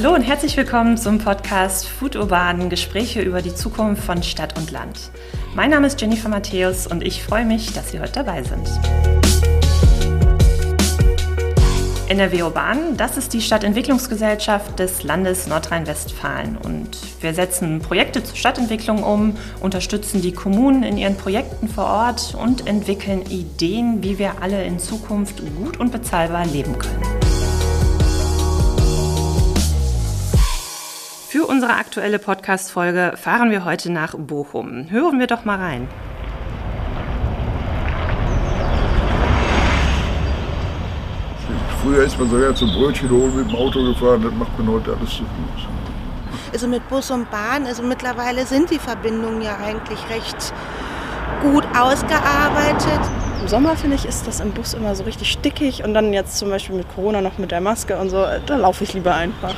Hallo und herzlich willkommen zum Podcast Food Urban Gespräche über die Zukunft von Stadt und Land. Mein Name ist Jennifer Matthäus und ich freue mich, dass Sie heute dabei sind. NRW Urban, das ist die Stadtentwicklungsgesellschaft des Landes Nordrhein-Westfalen. Und wir setzen Projekte zur Stadtentwicklung um, unterstützen die Kommunen in ihren Projekten vor Ort und entwickeln Ideen, wie wir alle in Zukunft gut und bezahlbar leben können. Unsere aktuelle Podcast-Folge fahren wir heute nach Bochum. Hören wir doch mal rein. Früher ist man sogar zum Brötchen holen mit dem Auto gefahren, das macht man heute alles zu Fuß. Also mit Bus und Bahn, also mittlerweile sind die Verbindungen ja eigentlich recht gut ausgearbeitet. Im Sommer finde ich, ist das im Bus immer so richtig stickig und dann jetzt zum Beispiel mit Corona noch mit der Maske und so, da laufe ich lieber einfach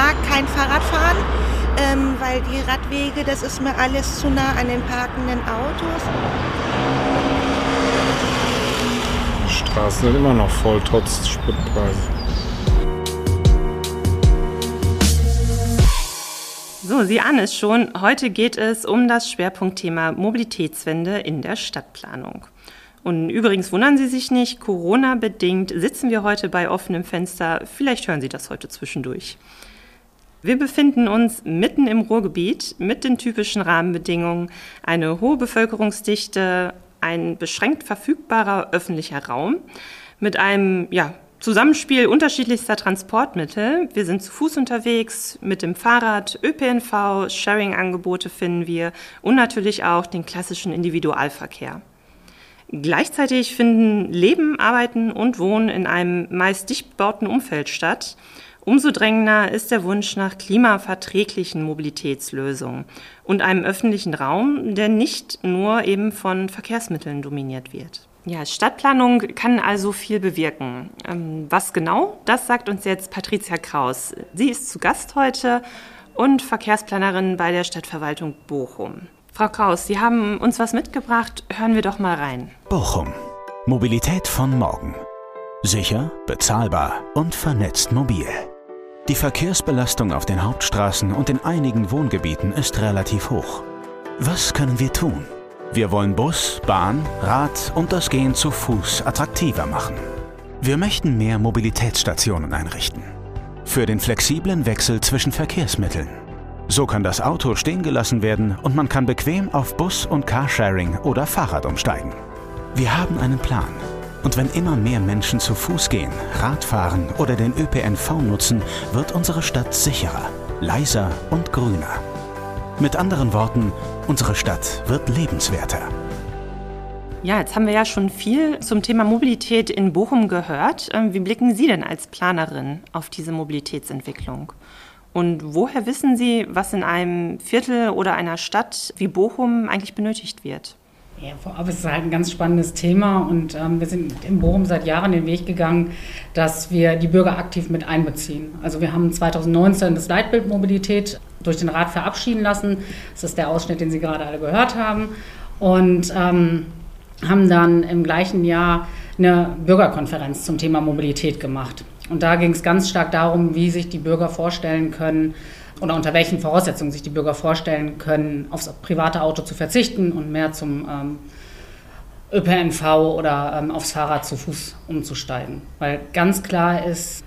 mag kein Fahrradfahren, ähm, weil die Radwege, das ist mir alles zu nah an den parkenden Autos. Die Straßen sind immer noch voll, trotz Spritpreisen. So, Sie ahnen es schon, heute geht es um das Schwerpunktthema Mobilitätswende in der Stadtplanung. Und übrigens wundern Sie sich nicht, Corona-bedingt sitzen wir heute bei offenem Fenster. Vielleicht hören Sie das heute zwischendurch. Wir befinden uns mitten im Ruhrgebiet mit den typischen Rahmenbedingungen, eine hohe Bevölkerungsdichte, ein beschränkt verfügbarer öffentlicher Raum mit einem ja, Zusammenspiel unterschiedlichster Transportmittel. Wir sind zu Fuß unterwegs, mit dem Fahrrad, ÖPNV, Sharing-Angebote finden wir und natürlich auch den klassischen Individualverkehr. Gleichzeitig finden Leben, Arbeiten und Wohnen in einem meist dicht bebauten Umfeld statt. Umso drängender ist der Wunsch nach klimaverträglichen Mobilitätslösungen und einem öffentlichen Raum, der nicht nur eben von Verkehrsmitteln dominiert wird. Ja, Stadtplanung kann also viel bewirken. Ähm, was genau, das sagt uns jetzt Patricia Kraus. Sie ist zu Gast heute und Verkehrsplanerin bei der Stadtverwaltung Bochum. Frau Kraus, Sie haben uns was mitgebracht. Hören wir doch mal rein. Bochum. Mobilität von morgen. Sicher, bezahlbar und vernetzt mobil. Die Verkehrsbelastung auf den Hauptstraßen und in einigen Wohngebieten ist relativ hoch. Was können wir tun? Wir wollen Bus, Bahn, Rad und das Gehen zu Fuß attraktiver machen. Wir möchten mehr Mobilitätsstationen einrichten. Für den flexiblen Wechsel zwischen Verkehrsmitteln. So kann das Auto stehen gelassen werden und man kann bequem auf Bus und Carsharing oder Fahrrad umsteigen. Wir haben einen Plan und wenn immer mehr Menschen zu Fuß gehen, Radfahren oder den ÖPNV nutzen, wird unsere Stadt sicherer, leiser und grüner. Mit anderen Worten, unsere Stadt wird lebenswerter. Ja, jetzt haben wir ja schon viel zum Thema Mobilität in Bochum gehört. Ähm, wie blicken Sie denn als Planerin auf diese Mobilitätsentwicklung? Und woher wissen Sie, was in einem Viertel oder einer Stadt wie Bochum eigentlich benötigt wird? Ja, ist es halt ein ganz spannendes Thema und ähm, wir sind in Bochum seit Jahren den Weg gegangen, dass wir die Bürger aktiv mit einbeziehen. Also wir haben 2019 das Leitbild Mobilität durch den Rat verabschieden lassen. Das ist der Ausschnitt, den Sie gerade alle gehört haben. Und ähm, haben dann im gleichen Jahr eine Bürgerkonferenz zum Thema Mobilität gemacht. Und da ging es ganz stark darum, wie sich die Bürger vorstellen können, oder unter welchen Voraussetzungen sich die Bürger vorstellen können, aufs private Auto zu verzichten und mehr zum ähm, ÖPNV oder ähm, aufs Fahrrad zu Fuß umzusteigen. Weil ganz klar ist,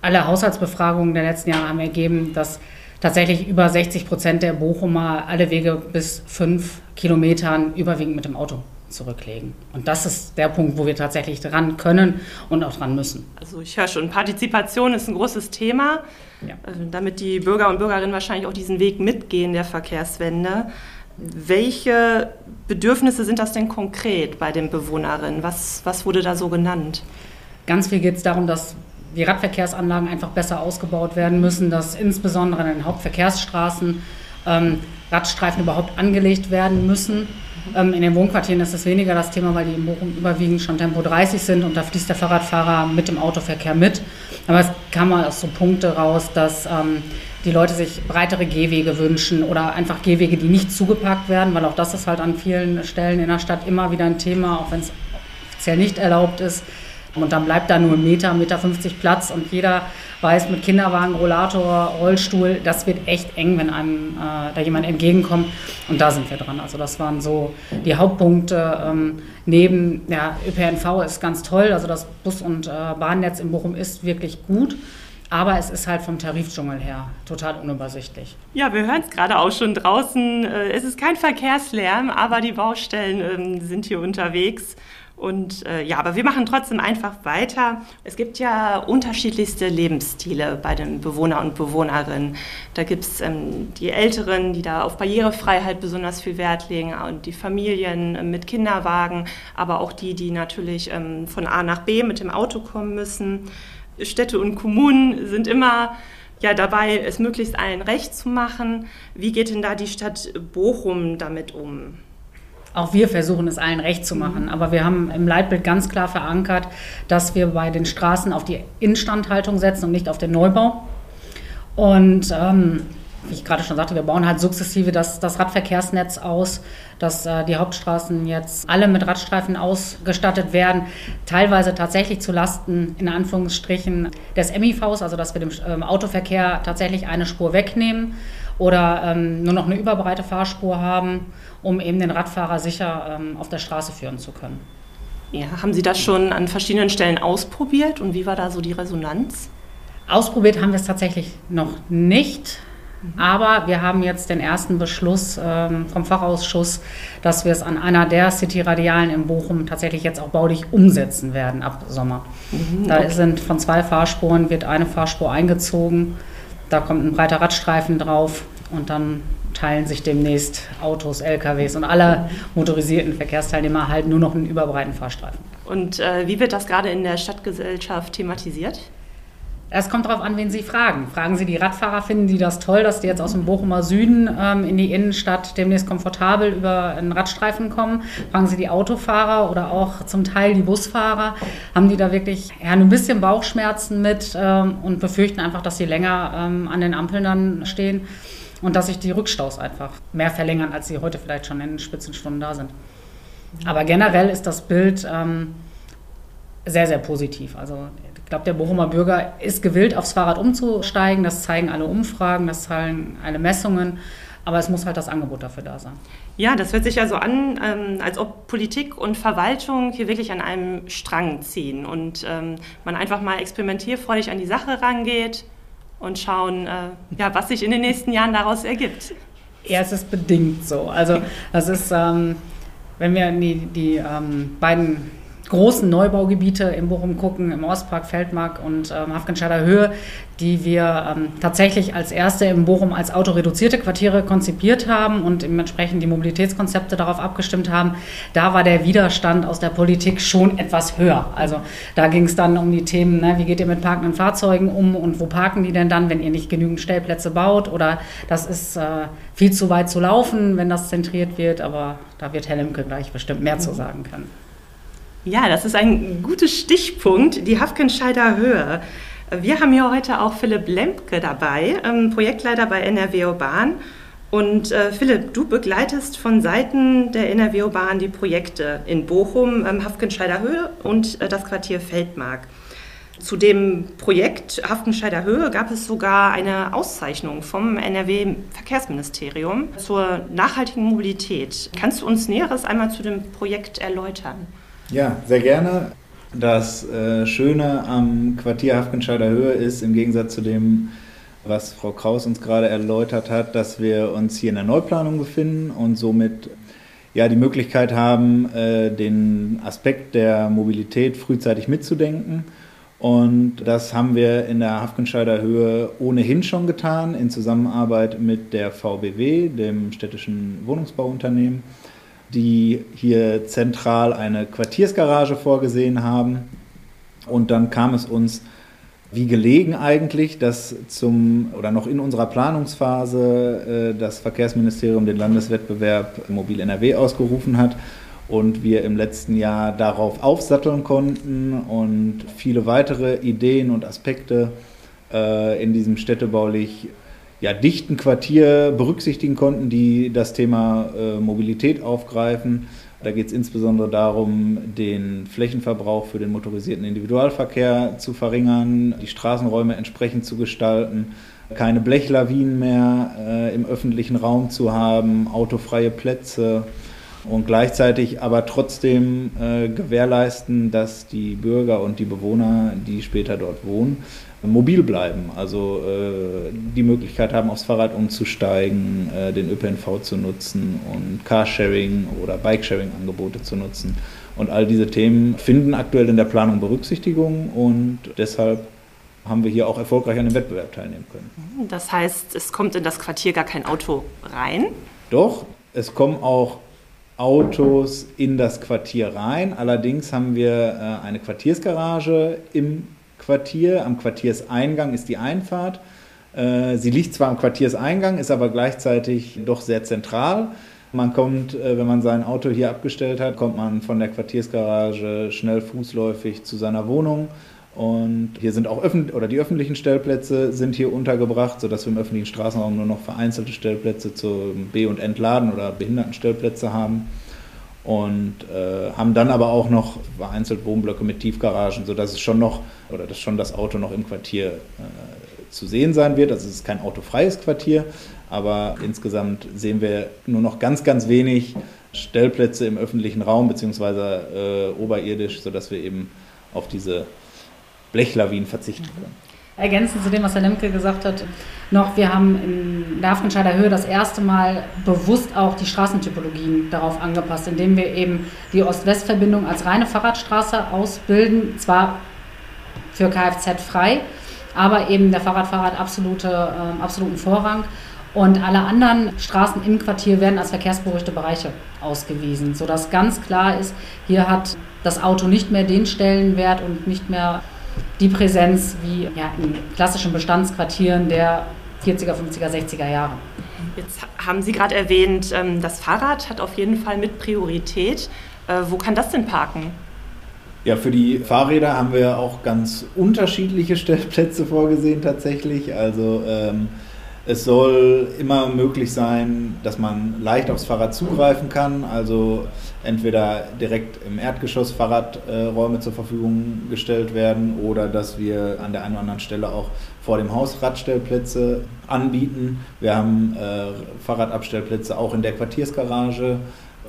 alle Haushaltsbefragungen der letzten Jahre haben ergeben, dass tatsächlich über 60 Prozent der Bochumer alle Wege bis fünf Kilometern überwiegend mit dem Auto zurücklegen. Und das ist der Punkt, wo wir tatsächlich dran können und auch dran müssen. Also ich höre schon, Partizipation ist ein großes Thema, ja. Also damit die Bürger und Bürgerinnen wahrscheinlich auch diesen Weg mitgehen der Verkehrswende. Welche Bedürfnisse sind das denn konkret bei den Bewohnerinnen? Was, was wurde da so genannt? Ganz viel geht es darum, dass die Radverkehrsanlagen einfach besser ausgebaut werden müssen, dass insbesondere an den Hauptverkehrsstraßen ähm, Radstreifen überhaupt angelegt werden müssen ähm, in den Wohnquartieren ist das weniger das Thema, weil die in Bochum überwiegend schon Tempo 30 sind und da fließt der Fahrradfahrer mit dem Autoverkehr mit. Aber es kam mal aus so Punkte raus, dass ähm, die Leute sich breitere Gehwege wünschen oder einfach Gehwege, die nicht zugepackt werden, weil auch das ist halt an vielen Stellen in der Stadt immer wieder ein Thema, auch wenn es offiziell nicht erlaubt ist, Und dann bleibt da nur ein Meter, Meter 50 Platz und jeder weiß mit Kinderwagen, Rollator, Rollstuhl, das wird echt eng, wenn einem äh, da jemand entgegenkommt. Und da sind wir dran. Also das waren so die Hauptpunkte. Ähm, neben, ja, ÖPNV ist ganz toll, also das Bus- und äh, Bahnnetz in Bochum ist wirklich gut. Aber es ist halt vom Tarifdschungel her total unübersichtlich. Ja, wir hören es gerade auch schon draußen. Äh, es ist kein Verkehrslärm, aber die Baustellen ähm, sind hier unterwegs. Und äh, ja, aber wir machen trotzdem einfach weiter. Es gibt ja unterschiedlichste Lebensstile bei den Bewohner und Bewohnerinnen. Da gibt es ähm, die Älteren, die da auf Barrierefreiheit besonders viel Wert legen und die Familien äh, mit Kinderwagen, aber auch die, die natürlich ähm, von A nach B mit dem Auto kommen müssen. Städte und Kommunen sind immer ja, dabei, es möglichst allen recht zu machen. Wie geht denn da die Stadt Bochum damit um? Auch wir versuchen es allen recht zu machen. Aber wir haben im Leitbild ganz klar verankert, dass wir bei den Straßen auf die Instandhaltung setzen und nicht auf den Neubau. Und ähm, wie ich gerade schon sagte, wir bauen halt sukzessive das, das Radverkehrsnetz aus, dass äh, die Hauptstraßen jetzt alle mit Radstreifen ausgestattet werden, teilweise tatsächlich zu Lasten, in Anführungsstrichen, des MIVs, also dass wir dem ähm, Autoverkehr tatsächlich eine Spur wegnehmen oder ähm, nur noch eine überbreite Fahrspur haben, um eben den Radfahrer sicher ähm, auf der Straße führen zu können. Ja, haben Sie das schon an verschiedenen Stellen ausprobiert und wie war da so die Resonanz? Ausprobiert haben wir es tatsächlich noch nicht. Aber wir haben jetzt den ersten Beschluss ähm, vom Fachausschuss, dass wir es an einer der City-Radialen in Bochum tatsächlich jetzt auch baulich umsetzen werden ab Sommer. Mhm, da sind von zwei Fahrspuren, wird eine Fahrspur eingezogen, da kommt ein breiter Radstreifen drauf und dann teilen sich demnächst Autos, LKWs und alle motorisierten Verkehrsteilnehmer halt nur noch einen überbreiten Fahrstreifen. Und äh, wie wird das gerade in der Stadtgesellschaft thematisiert? Es kommt darauf an, wen Sie fragen. Fragen Sie die Radfahrer, finden die das toll, dass die jetzt aus dem Bochumer Süden ähm, in die Innenstadt demnächst komfortabel über einen Radstreifen kommen? Fragen Sie die Autofahrer oder auch zum Teil die Busfahrer. Haben die da wirklich ja, ein bisschen Bauchschmerzen mit ähm, und befürchten einfach, dass sie länger ähm, an den Ampeln dann stehen und dass sich die Rückstaus einfach mehr verlängern, als sie heute vielleicht schon in den Spitzenstunden da sind. Aber generell ist das Bild ähm, sehr, sehr positiv. Also glaube, der Bochumer Bürger ist gewillt, aufs Fahrrad umzusteigen. Das zeigen alle Umfragen, das zeigen alle Messungen. Aber es muss halt das Angebot dafür da sein. Ja, das hört sich ja so an, ähm, als ob Politik und Verwaltung hier wirklich an einem Strang ziehen und ähm, man einfach mal experimentierfreudig an die Sache rangeht und schauen, äh, ja, was sich in den nächsten Jahren daraus ergibt. Ja, es ist bedingt so. Also das ist, ähm, wenn wir die, die ähm, beiden großen Neubaugebiete im Bochum gucken, im Ostpark, Feldmark und ähm, Hafgenscheider Höhe, die wir ähm, tatsächlich als erste im Bochum als autoreduzierte Quartiere konzipiert haben und entsprechend die Mobilitätskonzepte darauf abgestimmt haben, da war der Widerstand aus der Politik schon etwas höher. Also da ging es dann um die Themen, ne, wie geht ihr mit parkenden Fahrzeugen um und wo parken die denn dann, wenn ihr nicht genügend Stellplätze baut oder das ist äh, viel zu weit zu laufen, wenn das zentriert wird, aber da wird Herr Lemke gleich bestimmt mehr zu sagen können. Ja, das ist ein guter Stichpunkt, die Hafkenscheider Höhe. Wir haben hier heute auch Philipp Lemke dabei, ähm, Projektleiter bei NRW Urban. Und äh, Philipp, du begleitest von Seiten der NRW Urban die Projekte in Bochum, ähm, Hafkenscheider Höhe und äh, das Quartier Feldmark. Zu dem Projekt Hafkenscheider Höhe gab es sogar eine Auszeichnung vom NRW Verkehrsministerium zur nachhaltigen Mobilität. Kannst du uns Näheres einmal zu dem Projekt erläutern? Ja, sehr gerne. Das äh, Schöne am Quartier Hafkenscheider Höhe ist, im Gegensatz zu dem, was Frau Kraus uns gerade erläutert hat, dass wir uns hier in der Neuplanung befinden und somit ja, die Möglichkeit haben, äh, den Aspekt der Mobilität frühzeitig mitzudenken. Und das haben wir in der Hafkenscheider Höhe ohnehin schon getan, in Zusammenarbeit mit der VBW, dem städtischen Wohnungsbauunternehmen die hier zentral eine Quartiersgarage vorgesehen haben. Und dann kam es uns wie gelegen eigentlich, dass zum oder noch in unserer Planungsphase äh, das Verkehrsministerium den Landeswettbewerb Mobil NRW ausgerufen hat und wir im letzten Jahr darauf aufsatteln konnten und viele weitere Ideen und Aspekte äh, in diesem städtebaulich ja, dichten Quartier berücksichtigen konnten, die das Thema äh, Mobilität aufgreifen. Da geht es insbesondere darum, den Flächenverbrauch für den motorisierten Individualverkehr zu verringern, die Straßenräume entsprechend zu gestalten, keine Blechlawinen mehr äh, im öffentlichen Raum zu haben, autofreie Plätze und gleichzeitig aber trotzdem äh, gewährleisten, dass die Bürger und die Bewohner, die später dort wohnen, mobil bleiben, also äh, die Möglichkeit haben, aufs Fahrrad umzusteigen, äh, den ÖPNV zu nutzen und Carsharing oder Bikesharing-Angebote zu nutzen. Und all diese Themen finden aktuell in der Planung Berücksichtigung und deshalb haben wir hier auch erfolgreich an dem Wettbewerb teilnehmen können. Das heißt, es kommt in das Quartier gar kein Auto rein? Doch, es kommen auch Autos in das Quartier rein. Allerdings haben wir äh, eine Quartiersgarage im Quartier. Am Quartierseingang ist die Einfahrt. Äh, sie liegt zwar am Quartierseingang, ist aber gleichzeitig doch sehr zentral. Man kommt, äh, wenn man sein Auto hier abgestellt hat, kommt man von der Quartiersgarage schnell fußläufig zu seiner Wohnung. Und hier sind auch öffentlich oder die öffentlichen Stellplätze sind hier untergebracht, sodass wir im öffentlichen Straßenraum nur noch vereinzelte Stellplätze zum B- und Entladen oder Behindertenstellplätze haben und äh, haben dann aber auch noch vereinzelt Wohnblöcke mit Tiefgaragen, sodass es schon noch oder dass schon das Auto noch im Quartier äh, zu sehen sein wird. Also es ist kein autofreies Quartier, aber insgesamt sehen wir nur noch ganz, ganz wenig Stellplätze im öffentlichen Raum beziehungsweise äh, oberirdisch, sodass wir eben auf diese Blechlawinen verzichten können. Ergänzend zu dem, was Herr Lemke gesagt hat, noch, wir haben in der Hafenscheider Höhe das erste Mal bewusst auch die Straßentypologien darauf angepasst, indem wir eben die Ost-West-Verbindung als reine Fahrradstraße ausbilden, zwar für Kfz frei, aber eben der Fahrradfahrer hat absolute, äh, absoluten Vorrang. Und alle anderen Straßen im Quartier werden als verkehrsberuhigte Bereiche ausgewiesen, sodass ganz klar ist, hier hat das Auto nicht mehr den Stellenwert und nicht mehr die Präsenz wie ja, in klassischen Bestandsquartieren der 40er, 50er, 60er Jahre. Jetzt haben Sie gerade erwähnt, ähm, das Fahrrad hat auf jeden Fall mit Priorität. Äh, wo kann das denn parken? Ja, für die Fahrräder haben wir auch ganz unterschiedliche Stellplätze vorgesehen tatsächlich. Also ähm, es soll immer möglich sein, dass man leicht aufs Fahrrad zugreifen kann. Also entweder direkt im Erdgeschoss Fahrradräume zur Verfügung gestellt werden oder dass wir an der einen oder anderen Stelle auch vor dem Haus Radstellplätze anbieten. Wir haben äh, Fahrradabstellplätze auch in der Quartiersgarage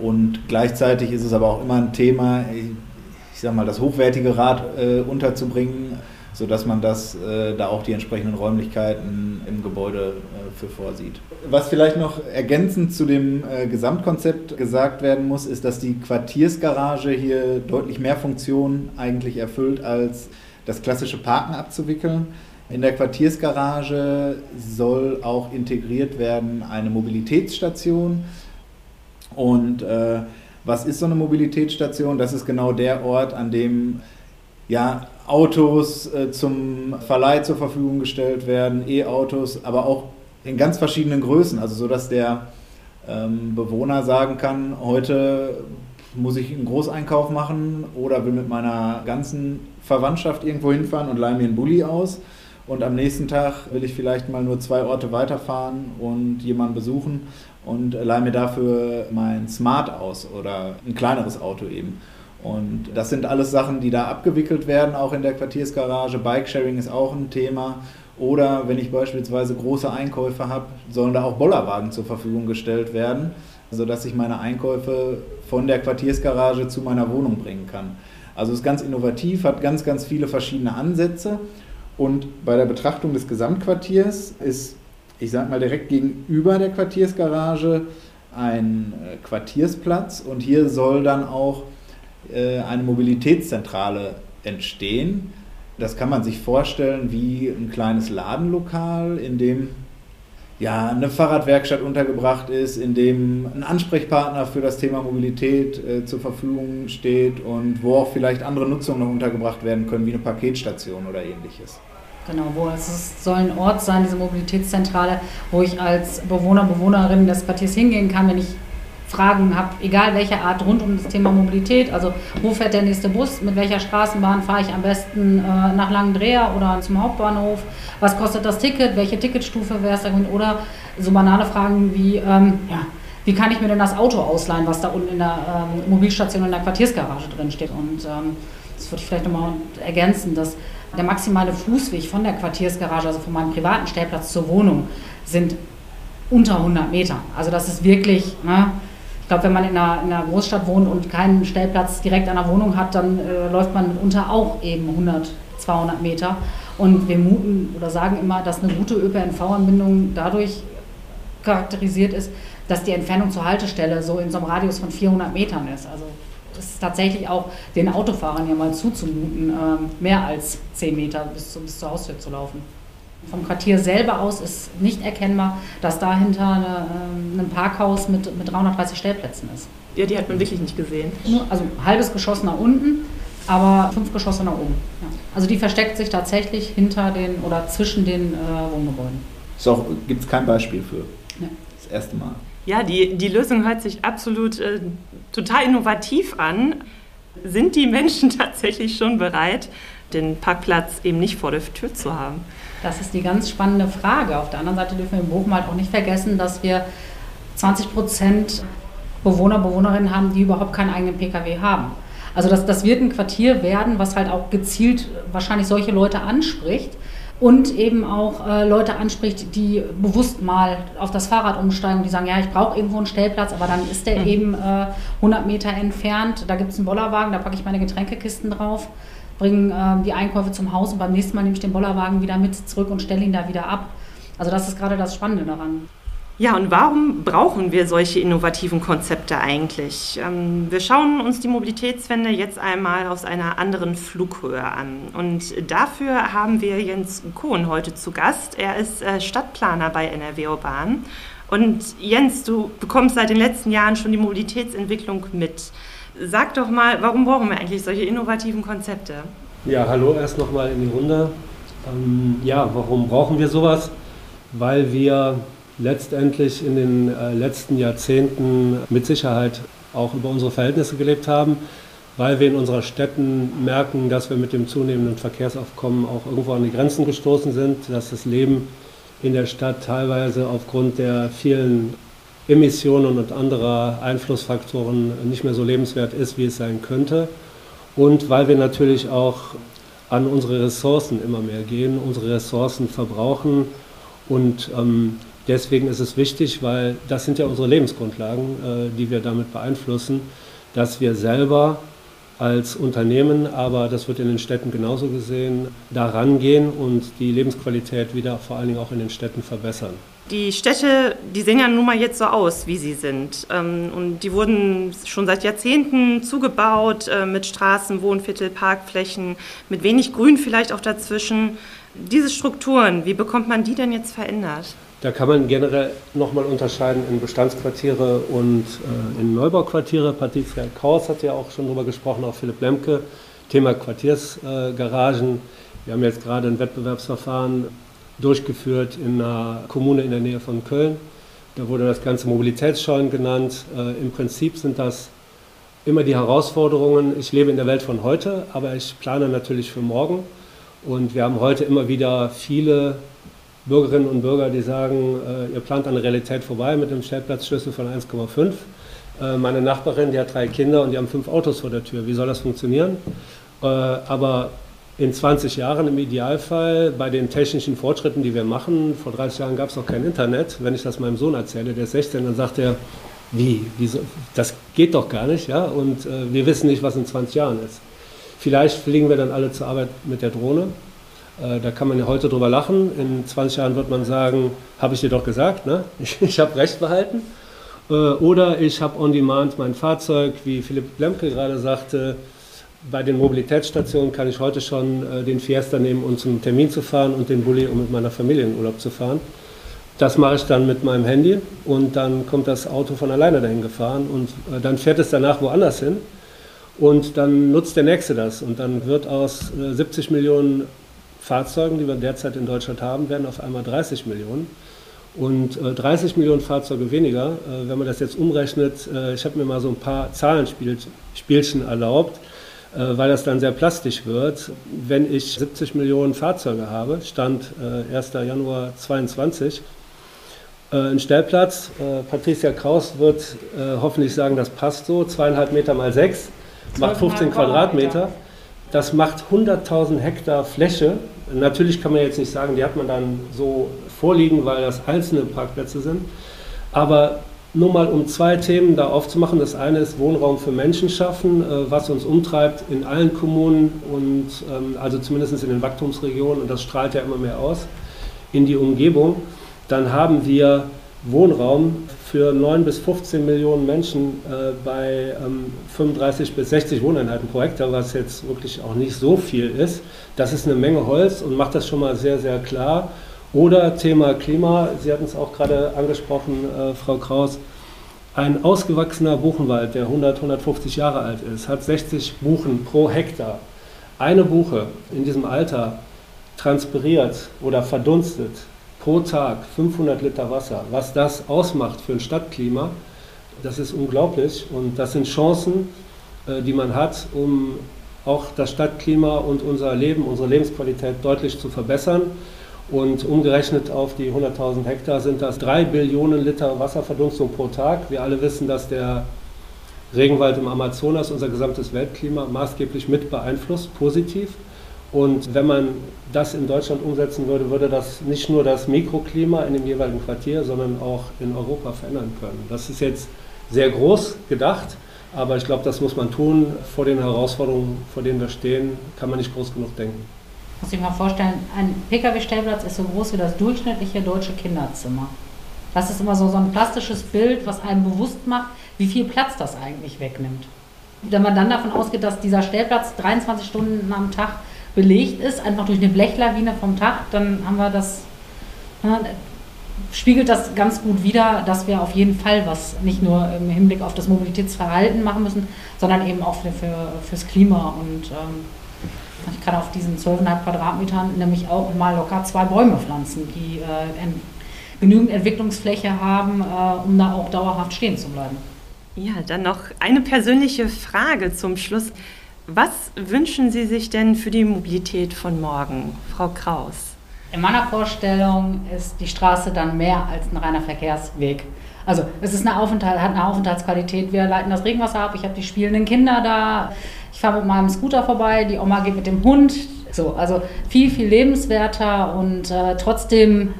und gleichzeitig ist es aber auch immer ein Thema, ich sag mal, das hochwertige Rad äh, unterzubringen sodass man das äh, da auch die entsprechenden Räumlichkeiten im Gebäude äh, für vorsieht. Was vielleicht noch ergänzend zu dem äh, Gesamtkonzept gesagt werden muss, ist, dass die Quartiersgarage hier deutlich mehr Funktionen eigentlich erfüllt, als das klassische Parken abzuwickeln. In der Quartiersgarage soll auch integriert werden eine Mobilitätsstation und äh, was ist so eine Mobilitätsstation? Das ist genau der Ort, an dem ja, Autos äh, zum Verleih zur Verfügung gestellt werden, E-Autos, aber auch in ganz verschiedenen Größen, also so dass der ähm, Bewohner sagen kann, heute muss ich einen Großeinkauf machen oder will mit meiner ganzen Verwandtschaft irgendwo hinfahren und leihe mir einen Bulli aus und am nächsten Tag will ich vielleicht mal nur zwei Orte weiterfahren und jemanden besuchen und leihe mir dafür mein Smart aus oder ein kleineres Auto eben. Und das sind alles Sachen, die da abgewickelt werden, auch in der Quartiersgarage. Bikesharing ist auch ein Thema. Oder wenn ich beispielsweise große Einkäufe habe, sollen da auch Bollerwagen zur Verfügung gestellt werden, sodass ich meine Einkäufe von der Quartiersgarage zu meiner Wohnung bringen kann. Also es ist ganz innovativ, hat ganz, ganz viele verschiedene Ansätze. Und bei der Betrachtung des Gesamtquartiers ist, ich sage mal, direkt gegenüber der Quartiersgarage ein äh, Quartiersplatz. Und hier soll dann auch eine Mobilitätszentrale entstehen. Das kann man sich vorstellen wie ein kleines Ladenlokal, in dem ja, eine Fahrradwerkstatt untergebracht ist, in dem ein Ansprechpartner für das Thema Mobilität äh, zur Verfügung steht und wo auch vielleicht andere Nutzungen noch untergebracht werden können, wie eine Paketstation oder ähnliches. Genau, wo es soll ein Ort sein, diese Mobilitätszentrale, wo ich als Bewohner, Bewohnerin des Quartiers hingehen kann, wenn ich Fragen habe, egal welcher Art, rund um das Thema Mobilität. Also wo fährt der nächste Bus, mit welcher Straßenbahn fahre ich am besten äh, nach Langendreher oder zum Hauptbahnhof, was kostet das Ticket, welche Ticketstufe wäre es da oder so banale Fragen wie, ähm, ja, wie kann ich mir denn das Auto ausleihen, was da unten in der ähm, Mobilstation in der Quartiersgarage drin steht. Und ähm, das würde ich vielleicht nochmal ergänzen, dass der maximale Fußweg von der Quartiersgarage, also von meinem privaten Stellplatz zur Wohnung, sind unter 100 Meter. Also das ist wirklich, ne, glaube, wenn man in einer, in einer, Großstadt wohnt und keinen Stellplatz direkt an der Wohnung hat, dann äh, läuft man mitunter auch eben 100, 200 Meter. Und wir muten oder sagen immer, dass eine gute ÖPNV-Anbindung dadurch charakterisiert ist, dass die Entfernung zur Haltestelle so in so einem Radius von 400 Metern ist. Also es ist tatsächlich auch den Autofahrern ja mal zuzumuten, ähm, mehr als 10 Meter bis, bis zur Haustür zu laufen. Vom Quartier selber aus ist nicht erkennbar, dass dahinter eine, ähm, ein Parkhaus mit, mit 330 Stellplätzen ist. Ja, die hat man wirklich nicht gesehen. Also ein halbes Geschoss nach unten, aber fünf Geschosse nach oben. Ja. Also die versteckt sich tatsächlich hinter den oder zwischen den äh, Wohngebäuden. So gibt es kein Beispiel für. Ja. Das erste Mal. Ja, die, die Lösung hört sich absolut äh, total innovativ an. Sind die Menschen tatsächlich schon bereit, den Parkplatz eben nicht vor der Tür zu haben? Das ist die ganz spannende Frage. Auf der anderen Seite dürfen wir in Bochum halt auch nicht vergessen, dass wir 20 Prozent Bewohner, Bewohnerinnen haben, die überhaupt keinen eigenen Pkw haben. Also das, das wird ein Quartier werden, was halt auch gezielt wahrscheinlich solche Leute anspricht und eben auch äh, Leute anspricht, die bewusst mal auf das Fahrrad umsteigen, die sagen, ja, ich brauche irgendwo einen Stellplatz, aber dann ist der mhm. eben äh, 100 Meter entfernt, da gibt es einen Bollerwagen, da packe ich meine Getränkekisten drauf, bringe äh, die Einkäufe zum Haus und beim nächsten Mal nehme ich den Bollerwagen wieder mit zurück und stelle ihn da wieder ab. Also das ist gerade das Spannende daran. Ja, und warum brauchen wir solche innovativen Konzepte eigentlich? Ähm, wir schauen uns die Mobilitätswende jetzt einmal aus einer anderen Flughöhe an. Und dafür haben wir Jens Kohn heute zu Gast. Er ist äh, Stadtplaner bei NRW Urban. Und Jens, du bekommst seit den letzten Jahren schon die Mobilitätsentwicklung mit. Sag doch mal, warum brauchen wir eigentlich solche innovativen Konzepte? Ja, hallo erst nochmal in die Runde. Ähm, ja, warum brauchen wir sowas? Weil wir letztendlich in den äh, letzten Jahrzehnten mit Sicherheit auch über unsere Verhältnisse gelebt haben, weil wir in unseren Städten merken, dass wir mit dem zunehmenden Verkehrsaufkommen auch irgendwo an die Grenzen gestoßen sind, dass das Leben in der Stadt teilweise aufgrund der vielen Emissionen und anderer Einflussfaktoren nicht mehr so lebenswert ist, wie es sein könnte. Und weil wir natürlich auch an unsere Ressourcen immer mehr gehen, unsere Ressourcen verbrauchen und ähm, Deswegen ist es wichtig, weil das sind ja unsere Lebensgrundlagen, äh, die wir damit beeinflussen, dass wir selber als Unternehmen, aber das wird in den Städten genauso gesehen, da rangehen und die Lebensqualität wieder vor allen Dingen auch in den Städten verbessern. Die Städte, die sehen ja nun mal jetzt so aus, wie sie sind. Ähm, und die wurden schon seit Jahrzehnten zugebaut äh, mit Straßen, Wohnviertel, Parkflächen, mit wenig Grün vielleicht auch dazwischen. Diese Strukturen, wie bekommt man die denn jetzt verändert? Da kann man generell nochmal unterscheiden in Bestandsquartiere und äh, in Neubauquartiere. Patricia Kraus hat ja auch schon darüber gesprochen, auch Philipp Lemke. Thema Quartiersgaragen. Wir haben jetzt gerade ein Wettbewerbsverfahren durchgeführt in einer Kommune in der Nähe von Köln. Da wurde das Ganze Mobilitätsscheunen genannt. Äh, Im Prinzip sind das immer die Herausforderungen. Ich lebe in der Welt von heute, aber ich plane natürlich für morgen. Und wir haben heute immer wieder viele Bürgerinnen und Bürger, die sagen, äh, ihr plant an der Realität vorbei mit einem Stellplatzschlüssel von 1,5. Äh, meine Nachbarin, die hat drei Kinder und die haben fünf Autos vor der Tür. Wie soll das funktionieren? Äh, aber in 20 Jahren im Idealfall bei den technischen Fortschritten, die wir machen, vor 30 Jahren gab es noch kein Internet. Wenn ich das meinem Sohn erzähle, der ist 16, dann sagt er, wie, Wieso? das geht doch gar nicht, ja? Und äh, wir wissen nicht, was in 20 Jahren ist. Vielleicht fliegen wir dann alle zur Arbeit mit der Drohne. Äh, da kann man ja heute drüber lachen. In 20 Jahren wird man sagen, habe ich dir doch gesagt, ne? ich, ich habe recht behalten. Äh, oder ich habe on demand mein Fahrzeug, wie Philipp Lemke gerade sagte. Bei den Mobilitätsstationen kann ich heute schon äh, den Fiesta nehmen, um zum Termin zu fahren und den Bulli, um mit meiner Familie in Urlaub zu fahren. Das mache ich dann mit meinem Handy und dann kommt das Auto von alleine dahin gefahren und dann fährt es danach woanders hin und dann nutzt der Nächste das und dann wird aus 70 Millionen Fahrzeugen, die wir derzeit in Deutschland haben, werden auf einmal 30 Millionen. Und äh, 30 Millionen Fahrzeuge weniger, äh, wenn man das jetzt umrechnet, äh, ich habe mir mal so ein paar Zahlenspielchen erlaubt, äh, weil das dann sehr plastisch wird. Wenn ich 70 Millionen Fahrzeuge habe, Stand 1. Äh, Januar 2022, Äh, ein Stellplatz, äh, Patricia Kraus wird äh, hoffentlich sagen, das passt so, zweieinhalb Meter mal sechs, macht 15 Quadratmeter. Das macht 100.000 Hektar Fläche. Natürlich kann man jetzt nicht sagen, die hat man dann so vorliegen, weil das einzelne Parkplätze sind. Aber nur mal um zwei Themen da aufzumachen. Das eine ist Wohnraum für Menschen schaffen, äh, was uns umtreibt in allen Kommunen und ähm, also zumindest in den Wachstumsregionen und das strahlt ja immer mehr aus in die Umgebung. Dann haben wir Wohnraum für 9 bis 15 Millionen Menschen äh, bei ähm, 35 bis 60 Wohneinheiten pro Hektar, was jetzt wirklich auch nicht so viel ist. Das ist eine Menge Holz und macht das schon mal sehr, sehr klar. Oder Thema Klima, Sie hatten es auch gerade angesprochen, äh, Frau Kraus. Ein ausgewachsener Buchenwald, der 100, 150 Jahre alt ist, hat 60 Buchen pro Hektar. Eine Buche in diesem Alter transpiriert oder verdunstet pro Tag 500 Liter Wasser. Was das ausmacht für ein Stadtklima, das ist unglaublich. Und das sind Chancen, äh, die man hat, um auch das Stadtklima und unser Leben, unsere Lebensqualität deutlich zu verbessern. Und umgerechnet auf die 100.000 Hektar sind das 3 Billionen Liter Wasserverdunstung pro Tag. Wir alle wissen, dass der Regenwald im Amazonas unser gesamtes Weltklima maßgeblich mit beeinflusst, positiv. Und wenn man das in Deutschland umsetzen würde, würde das nicht nur das Mikroklima in dem jeweiligen Quartier, sondern auch in Europa verändern können. Das ist jetzt sehr groß gedacht, aber ich glaube, das muss man tun. Vor den Herausforderungen, vor denen wir stehen, kann man nicht groß genug denken. Muss ich mal vorstellen, ein Pkw-Stellplatz ist so groß wie das durchschnittliche deutsche Kinderzimmer. Das ist immer so, so ein plastisches Bild, was einem bewusst macht, wie viel Platz das eigentlich wegnimmt. Wenn man dann davon ausgeht, dass dieser Stellplatz 23 Stunden am Tag belegt ist, einfach durch eine Blechlawine vom Tag, dann haben wir das, na, spiegelt das ganz gut wider, dass wir auf jeden Fall was nicht nur im Hinblick auf das Mobilitätsverhalten machen müssen, sondern eben auch für, für, fürs Klima. Und ähm, ich kann auf diesen 12,5 Quadratmetern nämlich auch mal locker zwei Bäume pflanzen, die äh, genügend Entwicklungsfläche haben, äh, um da auch dauerhaft stehen zu bleiben. Ja, dann noch eine persönliche Frage zum Schluss. Was wünschen Sie sich denn für die Mobilität von morgen, Frau Kraus? In meiner Vorstellung ist die Straße dann mehr als ein reiner Verkehrsweg. Also es ist eine Aufenthalt, hat eine Aufenthaltsqualität. Wir leiten das Regenwasser ab. Ich habe die spielenden Kinder da. Ich fahre mit meinem Scooter vorbei. Die Oma geht mit dem Hund. So, also viel, viel lebenswerter und äh, trotzdem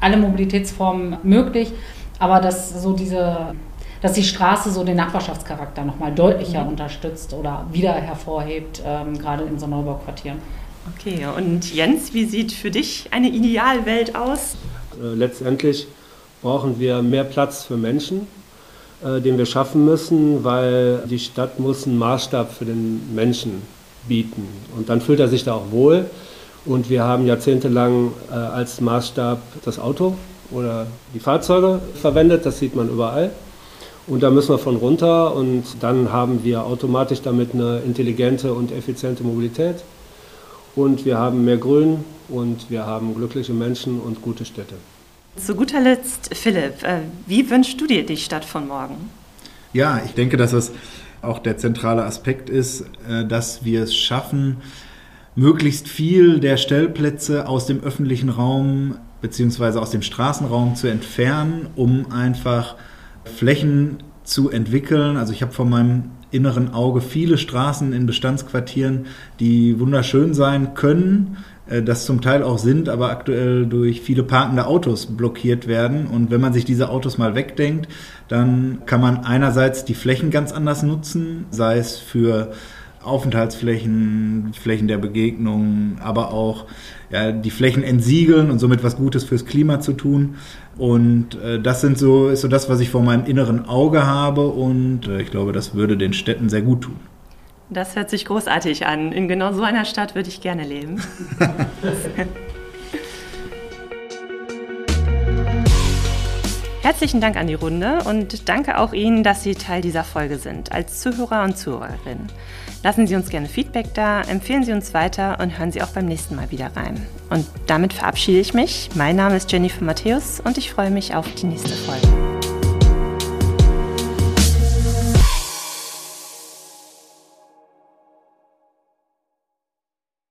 alle Mobilitätsformen möglich. Aber dass so diese dass die Straße so den Nachbarschaftscharakter nochmal deutlicher mhm. unterstützt oder wieder hervorhebt, ähm, gerade in so Neubauquartieren. Okay, und Jens, wie sieht für dich eine Idealwelt aus? Äh, letztendlich brauchen wir mehr Platz für Menschen, äh, den wir schaffen müssen, weil die Stadt muss einen Maßstab für den Menschen bieten. Und dann fühlt er sich da auch wohl. Und wir haben jahrzehntelang äh, als Maßstab das Auto oder die Fahrzeuge verwendet, das sieht man überall. Und da müssen wir von runter und dann haben wir automatisch damit eine intelligente und effiziente Mobilität. Und wir haben mehr Grün und wir haben glückliche Menschen und gute Städte. Zu guter Letzt, Philipp, äh, wie wünschst du dir die Stadt von morgen? Ja, ich denke, dass das auch der zentrale Aspekt ist, äh, dass wir es schaffen, möglichst viel der Stellplätze aus dem öffentlichen Raum bzw. aus dem Straßenraum zu entfernen, um einfach Flächen zu entwickeln. Also ich habe vor meinem inneren Auge viele Straßen in Bestandsquartieren, die wunderschön sein können, das zum Teil auch sind, aber aktuell durch viele parkende Autos blockiert werden. Und wenn man sich diese Autos mal wegdenkt, dann kann man einerseits die Flächen ganz anders nutzen, sei es für Aufenthaltsflächen, Flächen der Begegnung, aber auch ja, die Flächen entsiegeln und somit was Gutes fürs Klima zu tun. Und äh, das sind so, ist so das, was ich vor meinem inneren Auge habe und äh, ich glaube, das würde den Städten sehr gut tun. Das hört sich großartig an. In genau so einer Stadt würde ich gerne leben. Herzlichen Dank an die Runde und danke auch Ihnen, dass Sie Teil dieser Folge sind, als Zuhörer und Zuhörerin. Lassen Sie uns gerne Feedback da, empfehlen Sie uns weiter und hören Sie auch beim nächsten Mal wieder rein. Und damit verabschiede ich mich. Mein Name ist Jennifer Matthäus und ich freue mich auf die nächste Folge.